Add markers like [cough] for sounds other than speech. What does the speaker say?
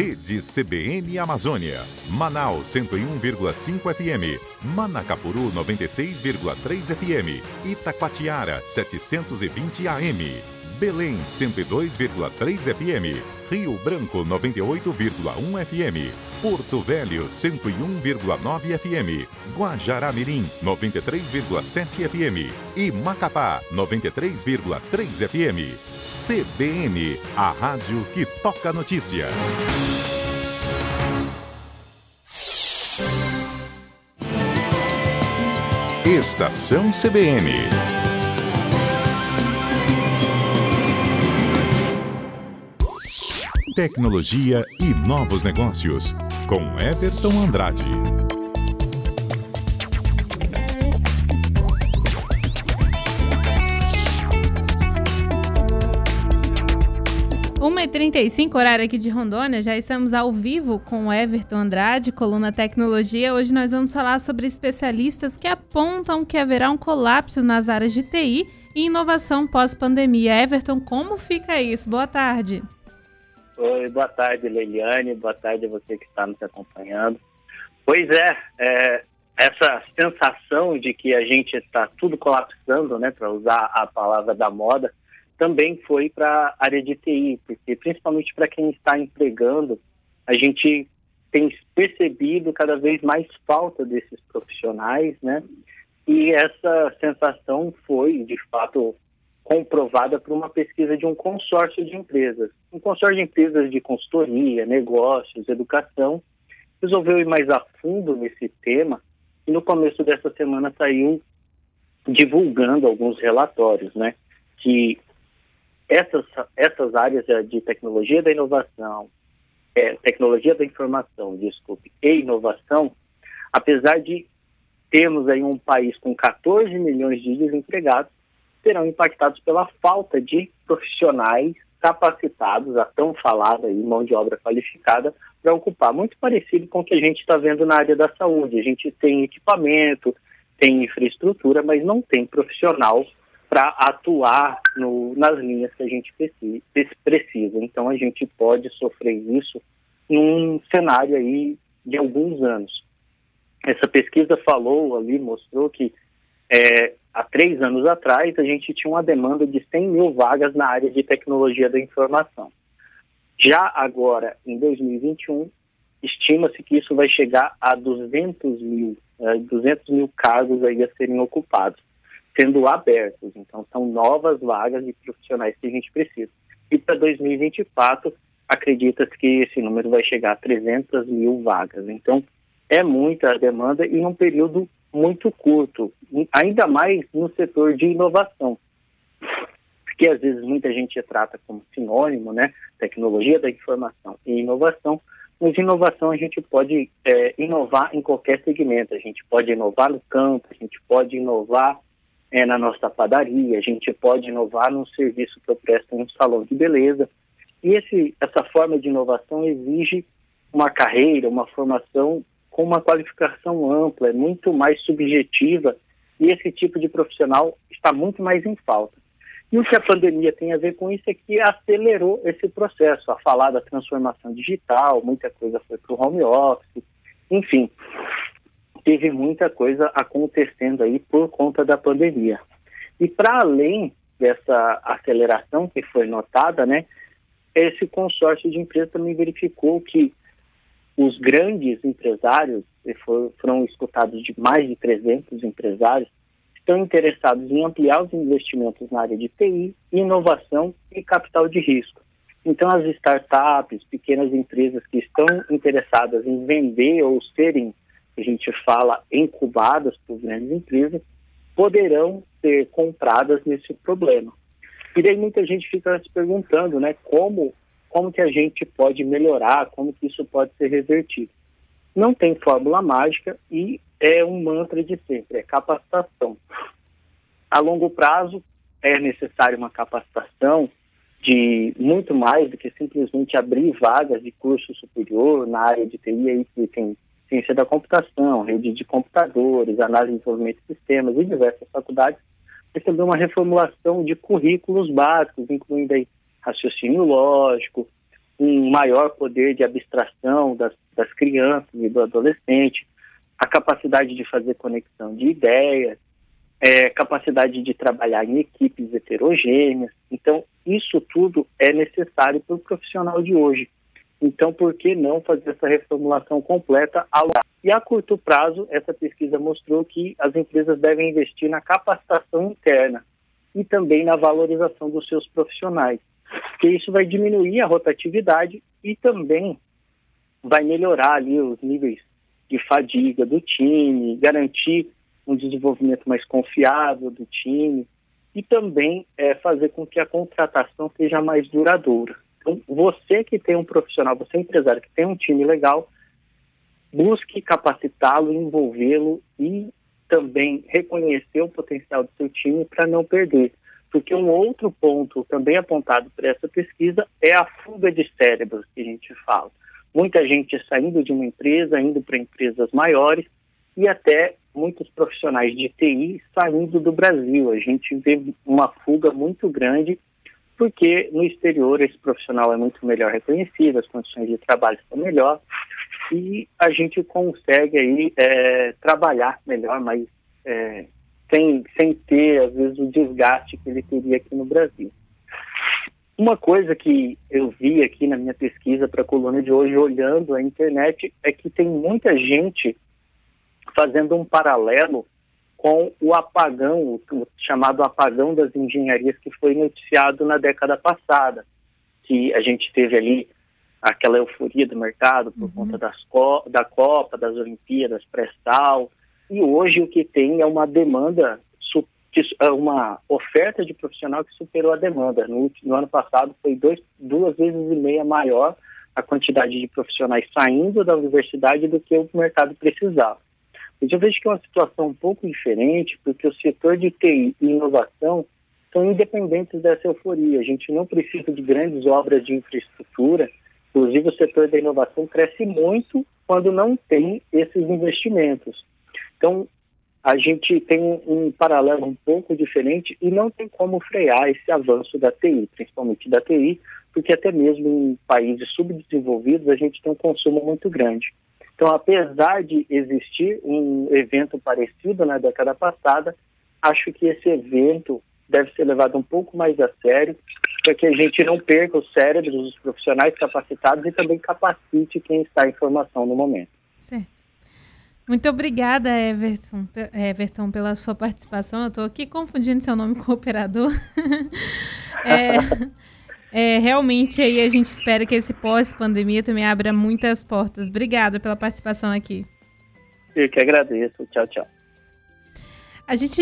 Rede CBN Amazônia. Manaus 101,5 FM. Manacapuru 96,3 FM. Itacoatiara 720 AM. Belém 102,3 FM. Rio Branco 98,1 FM. Porto Velho 101,9 FM. Guajará-Mirim 93,7 FM. E Macapá 93,3 FM. CBN, a rádio que toca notícia. Estação CBN. Tecnologia e novos negócios, com Everton Andrade. 1h35, horário aqui de Rondônia, já estamos ao vivo com Everton Andrade, coluna Tecnologia. Hoje nós vamos falar sobre especialistas que apontam que haverá um colapso nas áreas de TI e inovação pós-pandemia. Everton, como fica isso? Boa tarde. Oi, boa tarde, Leiliane. Boa tarde a você que está nos acompanhando. Pois é, é essa sensação de que a gente está tudo colapsando, né, para usar a palavra da moda, também foi para a área de TI, porque principalmente para quem está empregando, a gente tem percebido cada vez mais falta desses profissionais, né? E essa sensação foi, de fato, comprovada por uma pesquisa de um consórcio de empresas. Um consórcio de empresas de consultoria, negócios, educação, resolveu ir mais a fundo nesse tema e no começo dessa semana saiu divulgando alguns relatórios, né? Que essas, essas áreas de tecnologia da inovação, é, tecnologia da informação, desculpe, e inovação, apesar de termos aí um país com 14 milhões de desempregados, serão impactados pela falta de profissionais capacitados, a tão falada aí, mão de obra qualificada, para ocupar. Muito parecido com o que a gente está vendo na área da saúde. A gente tem equipamento, tem infraestrutura, mas não tem profissional para atuar no, nas linhas que a gente precisa. Então a gente pode sofrer isso num cenário aí de alguns anos. Essa pesquisa falou ali, mostrou que é, há três anos atrás a gente tinha uma demanda de 100 mil vagas na área de tecnologia da informação. Já agora, em 2021, estima-se que isso vai chegar a 200 mil, é, 200 mil cargos aí a serem ocupados sendo abertos. Então, são novas vagas de profissionais que a gente precisa. E para 2024, acredita-se que esse número vai chegar a 300 mil vagas. Então, é muita demanda e num período muito curto, ainda mais no setor de inovação. Porque às vezes muita gente trata como sinônimo, né? Tecnologia da informação e inovação, mas inovação a gente pode é, inovar em qualquer segmento. A gente pode inovar no campo, a gente pode inovar é, na nossa padaria, a gente pode inovar num serviço que eu presto em um salão de beleza. E esse, essa forma de inovação exige uma carreira, uma formação com uma qualificação ampla, é muito mais subjetiva, e esse tipo de profissional está muito mais em falta. E o que a pandemia tem a ver com isso é que acelerou esse processo, a falar da transformação digital, muita coisa foi para o home office, enfim teve muita coisa acontecendo aí por conta da pandemia. E para além dessa aceleração que foi notada, né, esse consórcio de empresas também verificou que os grandes empresários, foram escutados de mais de 300 empresários, estão interessados em ampliar os investimentos na área de TI, inovação e capital de risco. Então, as startups, pequenas empresas que estão interessadas em vender ou serem a gente fala incubadas por grandes empresas, poderão ser compradas nesse problema. E daí muita gente fica se perguntando, né, como, como que a gente pode melhorar, como que isso pode ser revertido. Não tem fórmula mágica e é um mantra de sempre, é capacitação. A longo prazo é necessária uma capacitação de muito mais do que simplesmente abrir vagas de curso superior na área de TI aí que tem ciência da computação, rede de computadores, análise de desenvolvimento de sistemas e diversas faculdades, recebeu uma reformulação de currículos básicos, incluindo aí raciocínio lógico, um maior poder de abstração das, das crianças e do adolescente, a capacidade de fazer conexão de ideias, é, capacidade de trabalhar em equipes heterogêneas. Então, isso tudo é necessário para o profissional de hoje. Então, por que não fazer essa reformulação completa ao E a curto prazo, essa pesquisa mostrou que as empresas devem investir na capacitação interna e também na valorização dos seus profissionais, porque isso vai diminuir a rotatividade e também vai melhorar ali os níveis de fadiga do time, garantir um desenvolvimento mais confiável do time e também é, fazer com que a contratação seja mais duradoura. Então, você que tem um profissional, você é empresário que tem um time legal, busque capacitá-lo, envolvê-lo e também reconhecer o potencial do seu time para não perder. Porque um outro ponto também apontado por essa pesquisa é a fuga de cérebros que a gente fala. Muita gente saindo de uma empresa, indo para empresas maiores e até muitos profissionais de TI saindo do Brasil. A gente vê uma fuga muito grande porque no exterior esse profissional é muito melhor reconhecido, as condições de trabalho são melhores e a gente consegue aí é, trabalhar melhor, mas é, sem, sem ter, às vezes, o desgaste que ele teria aqui no Brasil. Uma coisa que eu vi aqui na minha pesquisa para a coluna de hoje, olhando a internet, é que tem muita gente fazendo um paralelo com o apagão, o chamado apagão das engenharias que foi noticiado na década passada, que a gente teve ali aquela euforia do mercado por uhum. conta das da Copa, das Olimpíadas, pré-sal, e hoje o que tem é uma demanda, é uma oferta de profissional que superou a demanda. No, no ano passado foi dois, duas vezes e meia maior a quantidade de profissionais saindo da universidade do que o mercado precisava. Mas eu vejo que é uma situação um pouco diferente, porque o setor de TI e inovação são independentes dessa euforia. A gente não precisa de grandes obras de infraestrutura. Inclusive, o setor da inovação cresce muito quando não tem esses investimentos. Então, a gente tem um, paralelo um pouco diferente e não tem como frear esse avanço da TI, principalmente da TI, porque até mesmo em países subdesenvolvidos a gente tem um consumo muito grande. Então, apesar de existir um evento parecido na década passada, acho que esse evento deve ser levado um pouco mais a sério, para que a gente não perca os cérebros dos profissionais capacitados e também capacite quem está em formação no momento. Muito obrigada, Everton, Everton pela sua participação. Eu estou aqui confundindo seu nome com o operador. [laughs] é, é, realmente aí a gente espera que esse pós-pandemia também abra muitas portas. Obrigada pela participação aqui. Eu que agradeço. Tchau, tchau. A gente